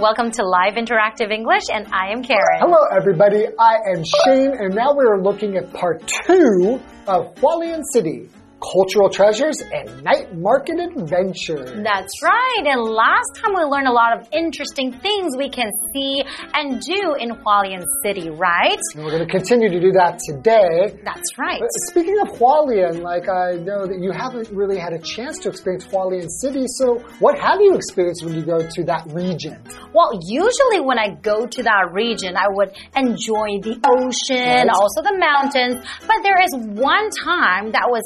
Welcome to Live Interactive English, and I am Karen. Hello, everybody. I am Shane, and now we are looking at part two of Hualien City cultural treasures and night market adventures. That's right. And last time we learned a lot of interesting things we can see and do in Hualien City, right? And we're going to continue to do that today. That's right. But speaking of Hualien, like I know that you haven't really had a chance to experience Hualien City, so what have you experienced when you go to that region? Well, usually when I go to that region, I would enjoy the ocean, Right. also the mountains. But there is one time that was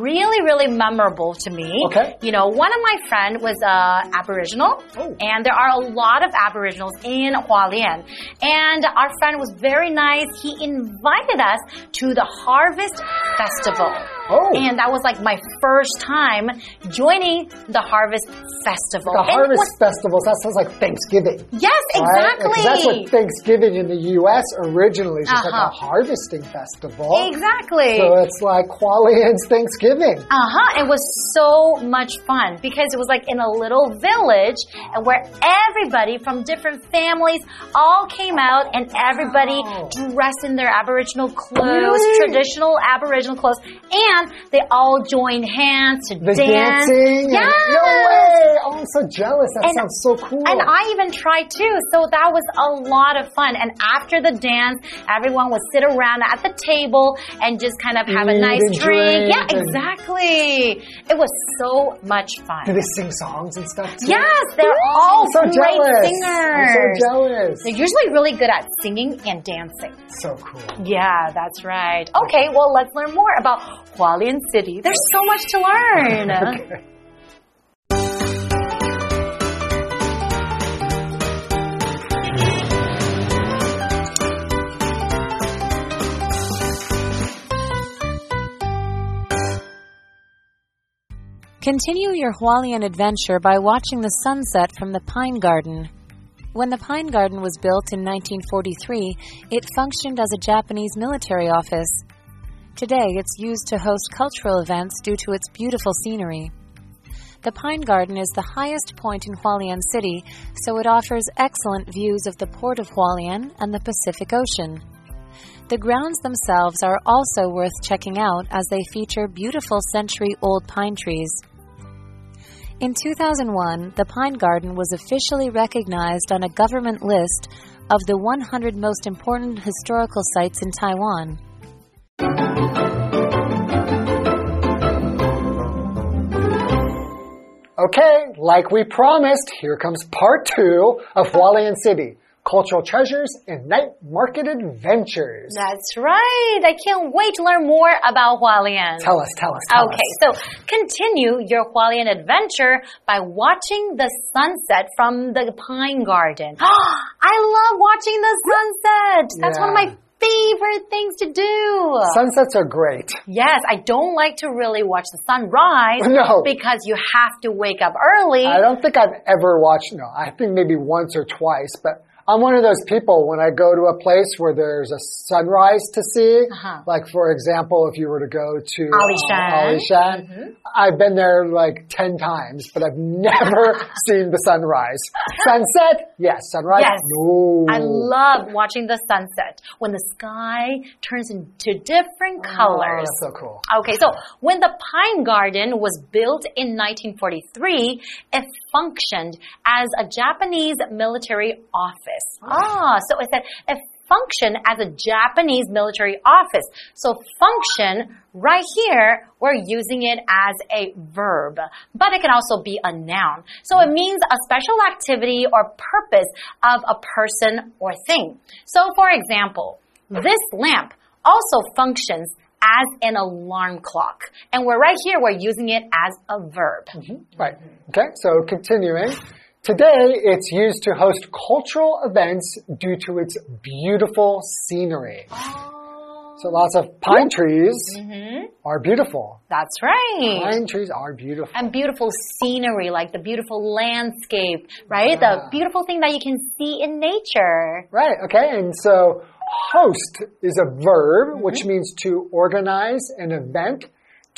really, really memorable to me. Okay. You know, one of my friend was uh, Aboriginal, Oh. and there are a lot of Aboriginals in Hualien. And our friend was very nice. He invited us to the Harvest Festival. Oh. And that was like my first time joining the Harvest Festival. The And Harvest was- Festivals, that sounds like Thanksgiving. Yes, right? exactly. That's what Thanksgiving in the U.S. originally is like Uh-huh. a harvesting festival. Exactly. So it's like Hualien's Thanksgiving. Uh huh. It was so much fun because it was like in a little village and where everybody from different families all came out and everybody Wow. dressed in their Aboriginal clothes, Really? traditional Aboriginal clothes, and they all joined hands to The dance. dancing. and- no way. Oh, I'm so jealous. That And- sounds so cool. And I even tried too, so that was a lot of fun. And after the dance, everyone would sit around at the table and just kind of have a nice drink. drink Yeah, exactly. It was so much fun. Do they sing songs and stuff too? Yes, they're all so great jealous. singers. I'm so jealous. They're usually really good at singing and dancing. So cool. Yeah, that's right. Okay, well, let's learn more about Hualien City. There's so much to learn. Okay. Continue your Hualien adventure by watching the sunset from the Pine Garden. When the Pine Garden was built in 1943, it functioned as a Japanese military office. Today, it's used to host cultural events due to its beautiful scenery. The Pine Garden is the highest point in Hualien City, so it offers excellent views of the port of Hualien and the Pacific Ocean. The grounds themselves are also worth checking out as they feature beautiful century old pine trees. In 2001, the Pine Garden was officially recognized on a government list of the 100 most important historical sites in Taiwan. Okay, like we promised, here comes part two of Hualien City. Cultural treasures and night market adventures. That's right. I can't wait to learn more about Hualien. Tell us, tell us, tell Okay, us. so continue your Hualien adventure by watching the sunset from the Pine Garden. I love watching the sunset. That's one of Yeah. my favorite things to do. Sunsets are great. yes, I don't like to really watch the sunrise No. because you have to wake up early. I don't think I've ever watched, no, I think maybe once or twice, but I'm one of those people when I go to a place where there's a sunrise to see. Uh-huh. Like, for example, if you were to go to Alishan. uh, Alishan, I've been there like 10 times, but I've never seen the sunrise. Sunset? Yes. Sunrise? Yes. No. I love watching the sunset when the sky turns into different Oh, colors. that's so cool. Okay, so when the Pine Garden was built in 1943, it functioned as a Japanese military office. Ah, so it said it functioned as a Japanese military office. So function, right here, we're using it as a verb, but it can also be a noun. So it means a special activity or purpose of a person or thing. So for example, this lamp also functions as an alarm clock. And we're right here, we're using it as a verb. Right. Okay, so continuing. Today, it's used to host cultural events due to its beautiful scenery. So oh. lots of pine trees mm-hmm. are beautiful. That's right. Pine trees are beautiful. And beautiful scenery, like the beautiful landscape, right? The beautiful thing that you can see in nature. Right, okay, and so host is a verb which mm-hmm. means to organize an event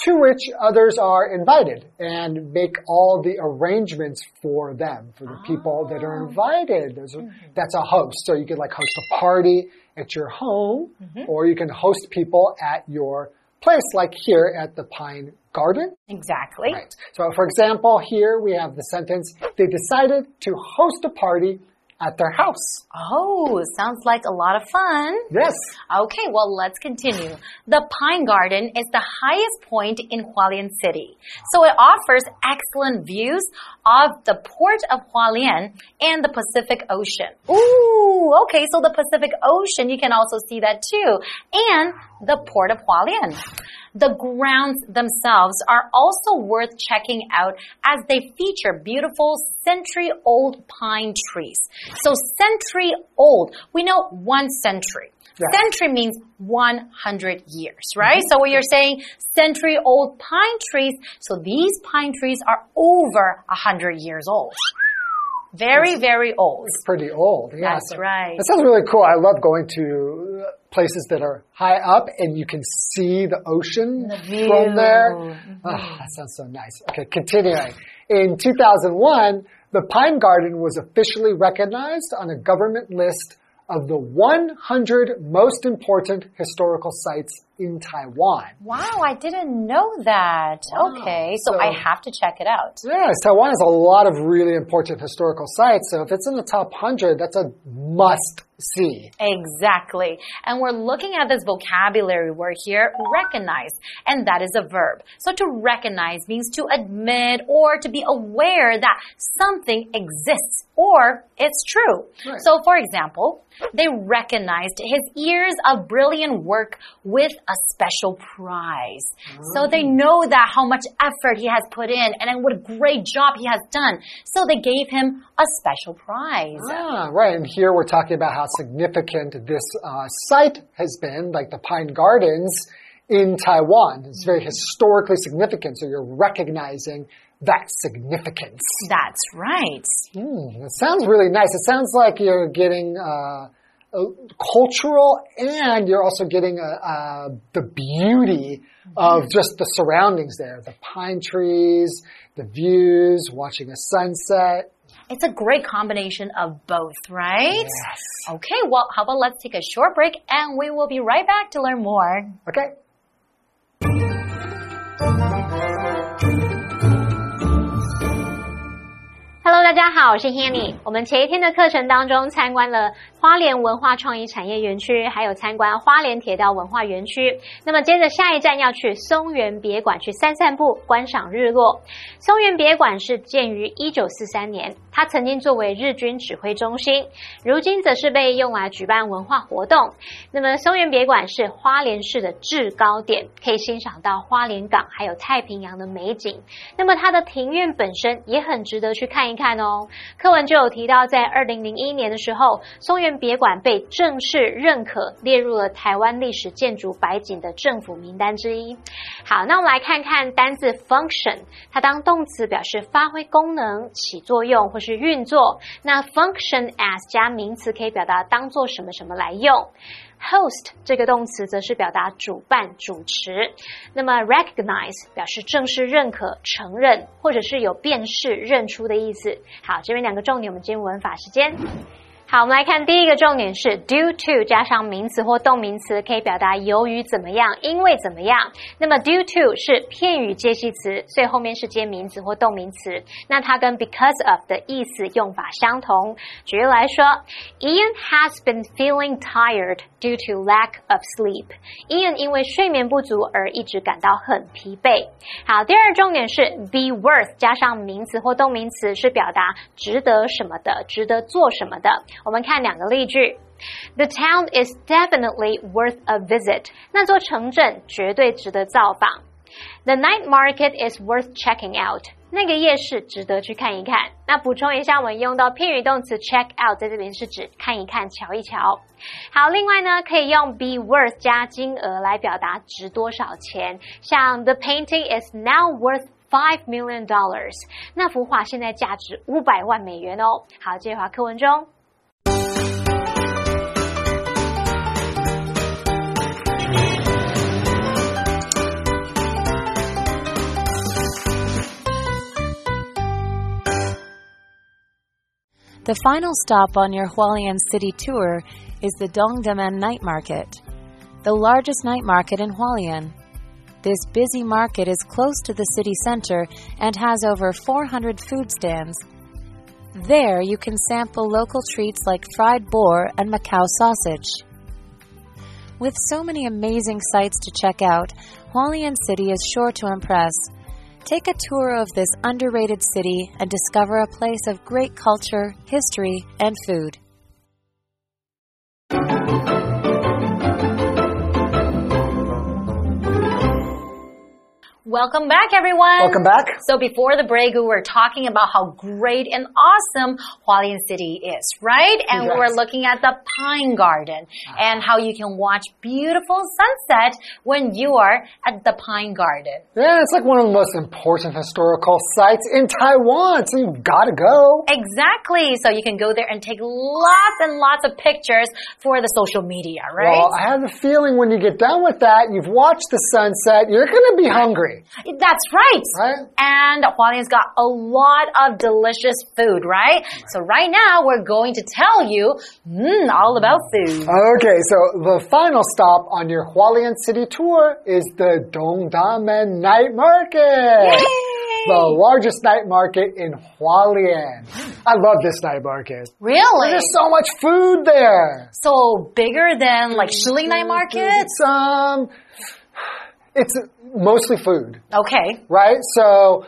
to which others are invited and make all the arrangements for them, for the people that are ah. invited. Those are, mm-hmm. that's a host. So you could like host a party at your home, mm-hmm. or you can host people at your place, like here at the Pine Garden. Exactly. Right. So, for example, here we have the sentence they decided to host a party at their house. Oh, sounds like a lot of fun. Yes. Okay, well, let's continue. The Pine Garden is the highest point in Hualien City. So it offers excellent views of the port of Hualien and the Pacific Ocean. Ooh, okay, so the Pacific Ocean, you can also see that too. And the port of Hualien. The grounds themselves are also worth checking out as they feature beautiful century old pine trees. So century old, we know one century. Yeah. Century means 100 years, mm-hmm. right? So when you're saying century old pine trees, so these pine trees are over 100 years old. Very, very old. It's pretty old. Yeah, That's so- right. That sounds really cool. I love going to uh, places that are high up and you can see the ocean view. from there. Oh, that sounds so nice. Okay, continuing. In 2001, the Pine Garden was officially recognized on a government list of the 100 most important historical sites in Taiwan. Wow, I didn't know that. Wow. Okay, so, So- I have to check it out. Yes, Taiwan has a lot of really important historical sites, so if it's in the top 100, that's a must see. Exactly. And we're looking at this vocabulary word here, recognize, and that is a verb. So to recognize means to admit or to be aware that something exists or it's true. Right. So for example, they recognized his years of brilliant work with a special prize. So they know that how much effort he has put in and what a great job he has done. So they gave him a special prize. Ah, right. And here we're talking about how significant this uh, site has been, like the Pine Gardens in Taiwan. It's very historically significant, so you're recognizing that significance. That's right. Hmm, it sounds really nice. It sounds like you're getting uh, cultural and you're also getting uh, uh, the beauty of just the surroundings there the pine trees, the views, watching a sunset. It's a great combination of both, right? Yes. Okay, well, how about let's take a short break and we will be right back to learn more. Okay. Hello，大家好，我是 Hanny。我们前一天的课程当中参观了 花莲文化创意产业园区，还有参观花莲铁道文化园区。那么接着下一站要去松原别馆去散散步，观赏日落。松原别馆是建于一九四三年，它曾经作为日军指挥中心，如今则是被用来举办文化活动。那么松原别馆是花莲市的制高点，可以欣赏到花莲港还有太平洋的美景。那么它的庭院本身也很值得去看一看哦。课文就有提到，在二零零一年的时候，松原别馆被正式认可列入了台湾历史建筑百景的政府名单之一。好，那我们来看看单字 function，它当动词表示发挥功能、起作用或是运作。那 function as 加名词可以表达当做什么什么来用。Host 这个动词则是表达主办、主持。那么 recognize 表示正式认可、承认，或者是有辨识、认出的意思。好，这边两个重点，我们进入文法时间。好，我们来看第一个重点是 due to 加上名词或动名词，可以表达由于怎么样，因为怎么样。那么 due to 是片语介系词，所以后面是接名词或动名词。那它跟 because of 的意思用法相同。举例来说，Ian has been feeling tired due to lack of sleep。Ian 因为睡眠不足而一直感到很疲惫。好，第二重点是 be worth 加上名词或动名词，是表达值得什么的，值得做什么的。我们看两个例句。The town is definitely worth a visit。那座城镇绝对值得造访。The night market is worth checking out。那个夜市值得去看一看。那补充一下，我们用到片语动词 check out，在这边是指看一看、瞧一瞧。好，另外呢，可以用 be worth 加金额来表达值多少钱。像 The painting is now worth five million dollars。那幅画现在价值五百万美元哦。好，接着回课文中。The final stop on your Hualien city tour is the Dongdamen Night Market, the largest night market in Hualien. This busy market is close to the city center and has over 400 food stands, there, you can sample local treats like fried boar and Macau sausage. With so many amazing sights to check out, Hualien City is sure to impress. Take a tour of this underrated city and discover a place of great culture, history, and food. Welcome back, everyone. Welcome back. So before the break, we were talking about how great and awesome Hualien City is, right? And we Yes. were looking at the Pine Garden and how you can watch beautiful sunset when you are at the Pine Garden. Yeah, it's like one of the most important historical sites in Taiwan, so you've got to go. Exactly. So you can go there and take lots and lots of pictures for the social media, right? Well, I have a feeling when you get done with that, you've watched the sunset, you're going to be hungry, That's right. right? And Hualien's got a lot of delicious food, right? So right now we're going to tell you mm, all about food. Okay, so the final stop on your Hualien City tour is the Dongdamen Night Market. The largest night market in Hualien. I love this night market. Really? There's so much food there. So bigger than like Shilin Night Market? It's um, it's mostly food, Okay. right? So.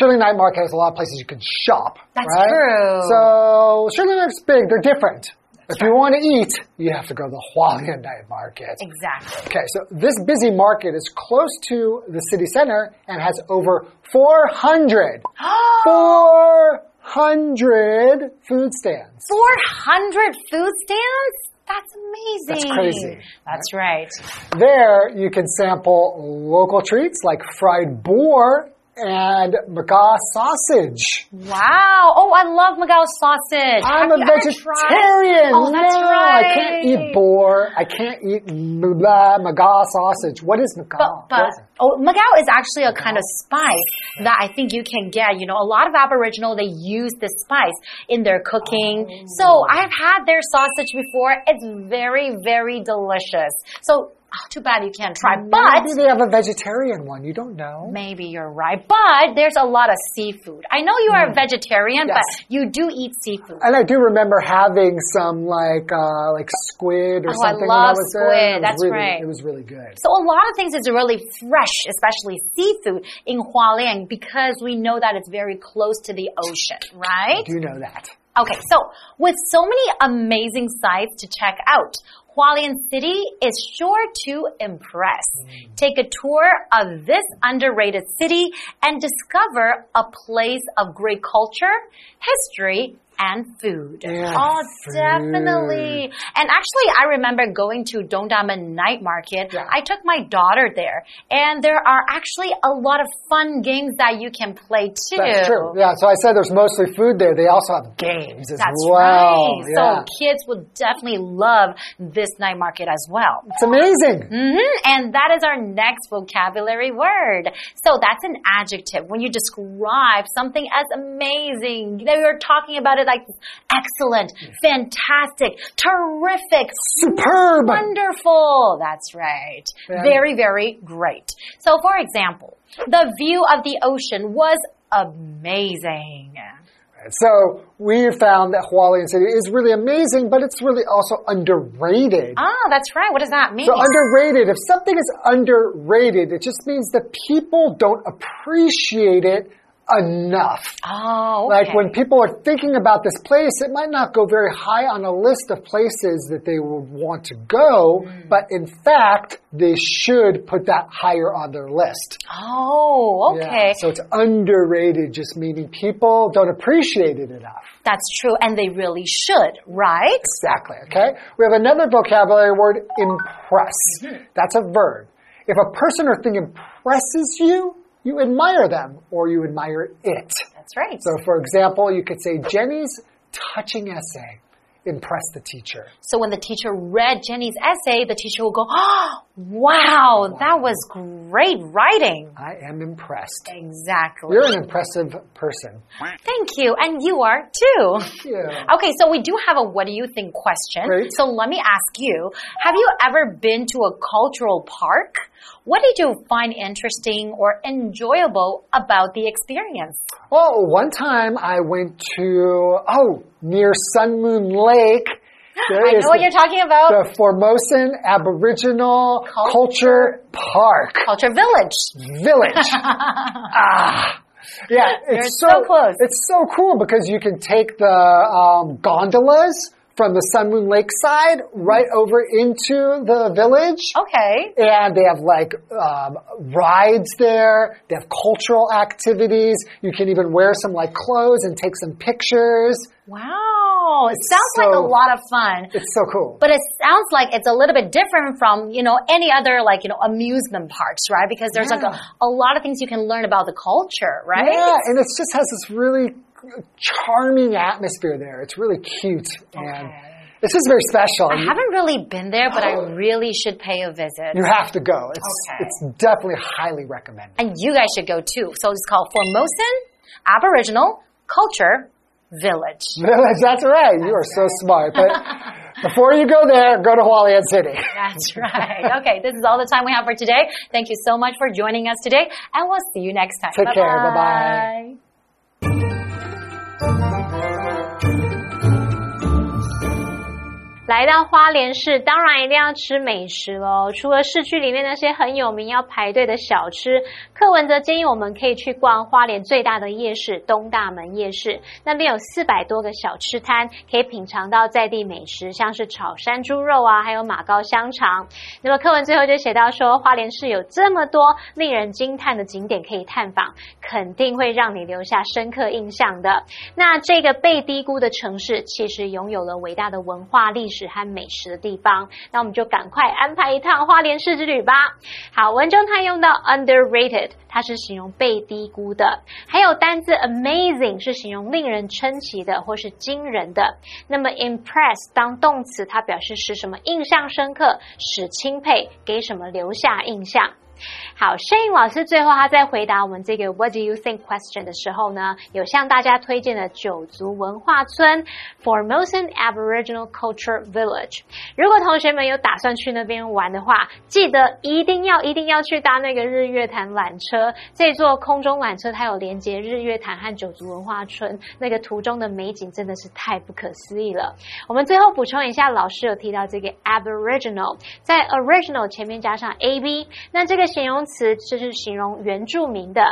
Shilin Night Market has a lot of places you can shop. That's right? true. So Shilin Night's big; they're different. if you want to eat, you have to go to the Hualien Night Market. Exactly. Okay, so this busy market is close to the city center and has over 400, 400 food stands. 400 food stands? That's amazing. That's crazy. That's right. There, you can sample local treats like fried boar and Macau sausage. Wow. Oh, I love Macau sausage. I'm Have a you ever tried? vegetarian. Oh, that's no, right. I can't eat boar. I can't eat blah, Macau sausage. What is Macau? But, but What is it? oh, Macau is actually a kind of spice that I think you can get. You know, a lot of Aboriginal they use this spice in their cooking. So oh. I've had their sausage before. It's very, very delicious. So oh, too bad you can't try, but. Maybe they have a vegetarian one. You don't know. Maybe you're right, but there's a lot of seafood. I know you are a vegetarian, Yes. but you do eat seafood. And I do remember having some like uh, like squid or Oh, I something when I was there. squid. It was That's really, right. It was really good. So a lot of things is really fresh, especially seafood in Hualien because we know that it's very close to the ocean, right? Do you know that? Okay, so with so many amazing sites to check out, Hualien City is sure to impress. Mm. Take a tour of this underrated city and discover a place of great culture, history, and food. And oh, food. definitely. And actually, I remember going to Dongdamen Night Market. Yeah. I took my daughter there, and there are actually a lot of fun games that you can play too. That's true. Yeah. So I said there's mostly food there. They also have games as That's well. right. Yeah. So kids would definitely love this night market as well. it's amazing. hmm And that is our next vocabulary word. So that's an adjective. When you describe something as amazing, you know, you're talking about it like excellent, fantastic, terrific, Superb. wonderful. That's right. Yeah. Very, very great. So for example, the view of the ocean was amazing. So we found that Hualien City is really amazing, but it's really also underrated. Ah, that's right. What does that mean? So underrated, if something is underrated, it just means that people don't appreciate it enough. oh, okay. Like when people are thinking about this place, it might not go very high on a list of places that they would want to go, Mm. but in fact, they should put that higher on their list. Oh, okay. Yeah, So it's underrated, just meaning people don't appreciate it enough. That's true, and they really should, right? Exactly, okay? We have another vocabulary word, impress. That's a verb. If a person or thing impresses you, you admire them or you admire it. That's right. So, for example, you could say Jenny's touching essay impressed the teacher. So when the teacher read Jenny's essay, the teacher will go, oh, wow, that was great writing. I am impressed. Exactly. You're an impressive person. Thank you. And you are too. Yeah. Okay, so we do have a what do you think question. Great. So let me ask you Have you ever been to a cultural park? What did you find interesting or enjoyable about the experience? Well, one time I went to, oh, near Sun Moon Lake. There I know what the- you're talking about. the Formosan Aboriginal Culture- Culture Park Culture Village. Village. ah. Yeah, it's so close. It's so cool because you can take the um, gondolas from the Sun Moon Lake side right over into the village. Okay. And they have like um, rides there. They have cultural activities. You can even wear some like clothes and take some pictures. Wow. It sounds like a lot of fun. It's so cool. But it sounds like it's a little bit different from, you know, any other like, you know, amusement parks, right? Because there's like a, a lot of things you can learn about the culture, right? Yeah, and it just has this really charming atmosphere there. It's really cute and Okay. it's just very special. I haven't really been there, but I really should pay a visit. You have to go. It's Okay. it's definitely highly recommended. And you guys should go too. So it's called Formosan Aboriginal Culture Village. Village, That's right. You are so smart. But before you go there, go to Hualien City. That's right. Okay, this is all the time we have for today. Thank you so much for joining us today, and we'll see you next time. Take care. Bye-bye. Bye-bye. 来到花莲市，当然一定要吃美食喽。除了市区里面那些很有名要排队的小吃，柯文则建议我们可以去逛花莲最大的夜市东大门夜市，那边有四百多个小吃摊，可以品尝到在地美食，像是炒山猪肉啊，还有马糕香肠。那么课文最后就写到说，花莲市有这么多令人惊叹的景点可以探访，肯定会让你留下深刻印象的。那这个被低估的城市，其实拥有了伟大的文化、历史和美食的地方。那我们就赶快安排一趟花莲市之旅吧。好，文中它用到 underrated，它是形容被低估的；还有单字 amazing 是形容令人称奇的或是惊人的。那么 impress 当动词，它表示使什么印象深刻，使钦佩，给什么留下印象。好，Shane 老师最后他在回答我们这个 What do you think question 的时候呢，有向大家推荐了九族文化村 Formosan Aboriginal Culture Village。如果同学们有打算去那边玩的话，记得一定要一定要去搭那个日月潭缆车。这座空中缆车它有连接日月潭和九族文化村，那个途中的美景真的是太不可思议了。我们最后补充一下，老师有提到这个 Aboriginal，在 original 前面加上 ab，那这个形容词就是形容原住民的。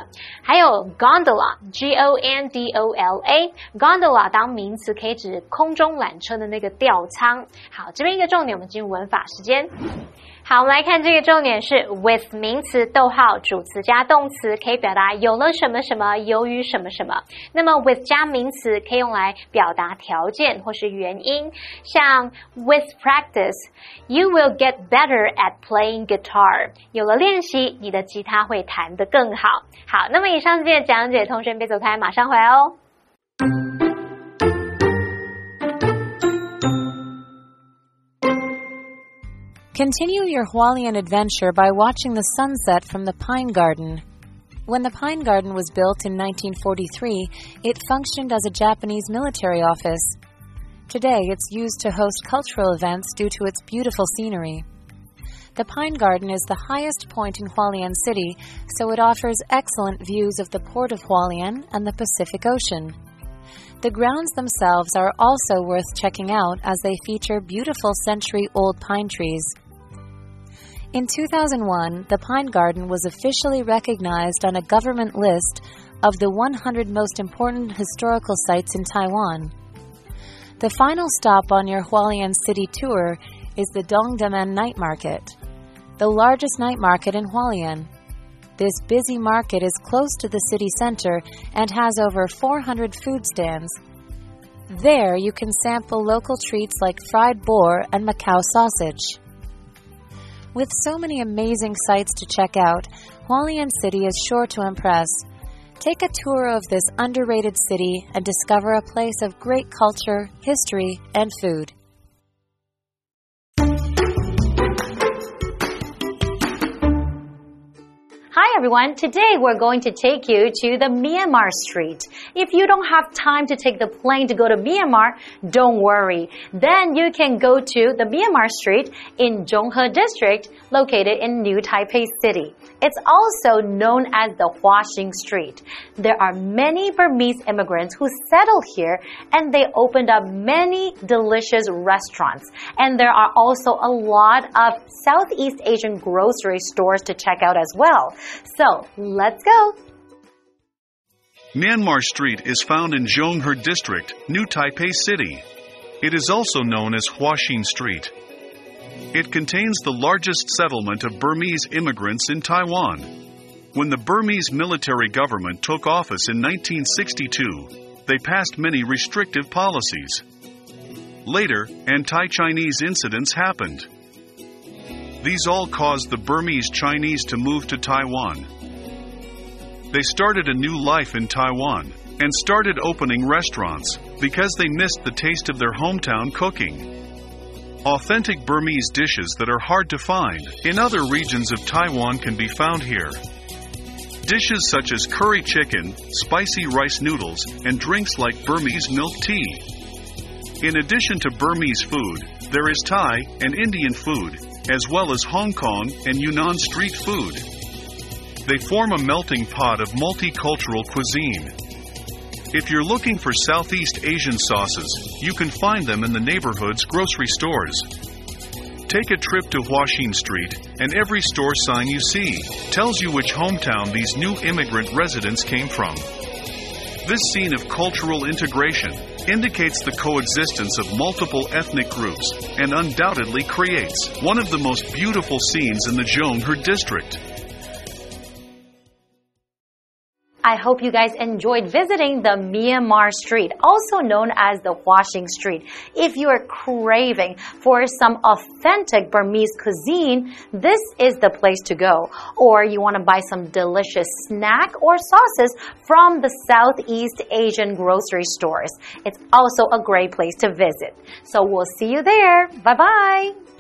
还有 gondola，g o n d o l a，gondola 当名词可以指空中缆车的那个吊舱。好，这边一个重点，我们进入文法时间。好，我们来看这个重点是 with 名词逗号主词加动词，可以表达有了什么什么，由于什么什么。那么 with 加名词可以用来表达条件或是原因，像 with practice，you will get better at playing guitar。有了练习，你的吉他会弹得更好。好，那么以上这些讲解，同学别走开，马上回来哦。Continue your Hualien adventure by watching the sunset from the Pine Garden. When the Pine Garden was built in 1943, it functioned as a Japanese military office. Today, it's used to host cultural events due to its beautiful scenery. The Pine Garden is the highest point in Hualien City, so it offers excellent views of the port of Hualien and the Pacific Ocean. The grounds themselves are also worth checking out as they feature beautiful century old pine trees. In 2001, the Pine Garden was officially recognized on a government list of the 100 most important historical sites in Taiwan. The final stop on your Hualien City tour is the Dongdamen Night Market, the largest night market in Hualien. This busy market is close to the city center and has over 400 food stands. There, you can sample local treats like fried boar and Macau sausage. With so many amazing sites to check out, Hualien City is sure to impress. Take a tour of this underrated city and discover a place of great culture, history, and food. Hi everyone, today we're going to take you to the Myanmar street. If you don't have time to take the plane to go to Myanmar, don't worry. Then you can go to the Myanmar street in Zhonghe district located in New Taipei City. It's also known as the Huaxing Street. There are many Burmese immigrants who settled here and they opened up many delicious restaurants. And there are also a lot of Southeast Asian grocery stores to check out as well. So let's go. Myanmar Street is found in Zhonghe District, New Taipei City. It is also known as Huaxing Street. It contains the largest settlement of Burmese immigrants in Taiwan. When the Burmese military government took office in 1962, they passed many restrictive policies. Later, anti Chinese incidents happened. These all caused the Burmese Chinese to move to Taiwan. They started a new life in Taiwan and started opening restaurants because they missed the taste of their hometown cooking. Authentic Burmese dishes that are hard to find in other regions of Taiwan can be found here. Dishes such as curry chicken, spicy rice noodles, and drinks like Burmese milk tea. In addition to Burmese food, there is Thai and Indian food, as well as Hong Kong and Yunnan street food. They form a melting pot of multicultural cuisine. If you're looking for Southeast Asian sauces, you can find them in the neighborhood's grocery stores. Take a trip to Huaxing Street, and every store sign you see tells you which hometown these new immigrant residents came from. This scene of cultural integration indicates the coexistence of multiple ethnic groups and undoubtedly creates one of the most beautiful scenes in the Zhonghe district. I hope you guys enjoyed visiting the Myanmar Street, also known as the Huaxing Street. If you are craving for some authentic Burmese cuisine, this is the place to go. Or you want to buy some delicious snack or sauces from the Southeast Asian grocery stores. It's also a great place to visit. So we'll see you there. Bye bye.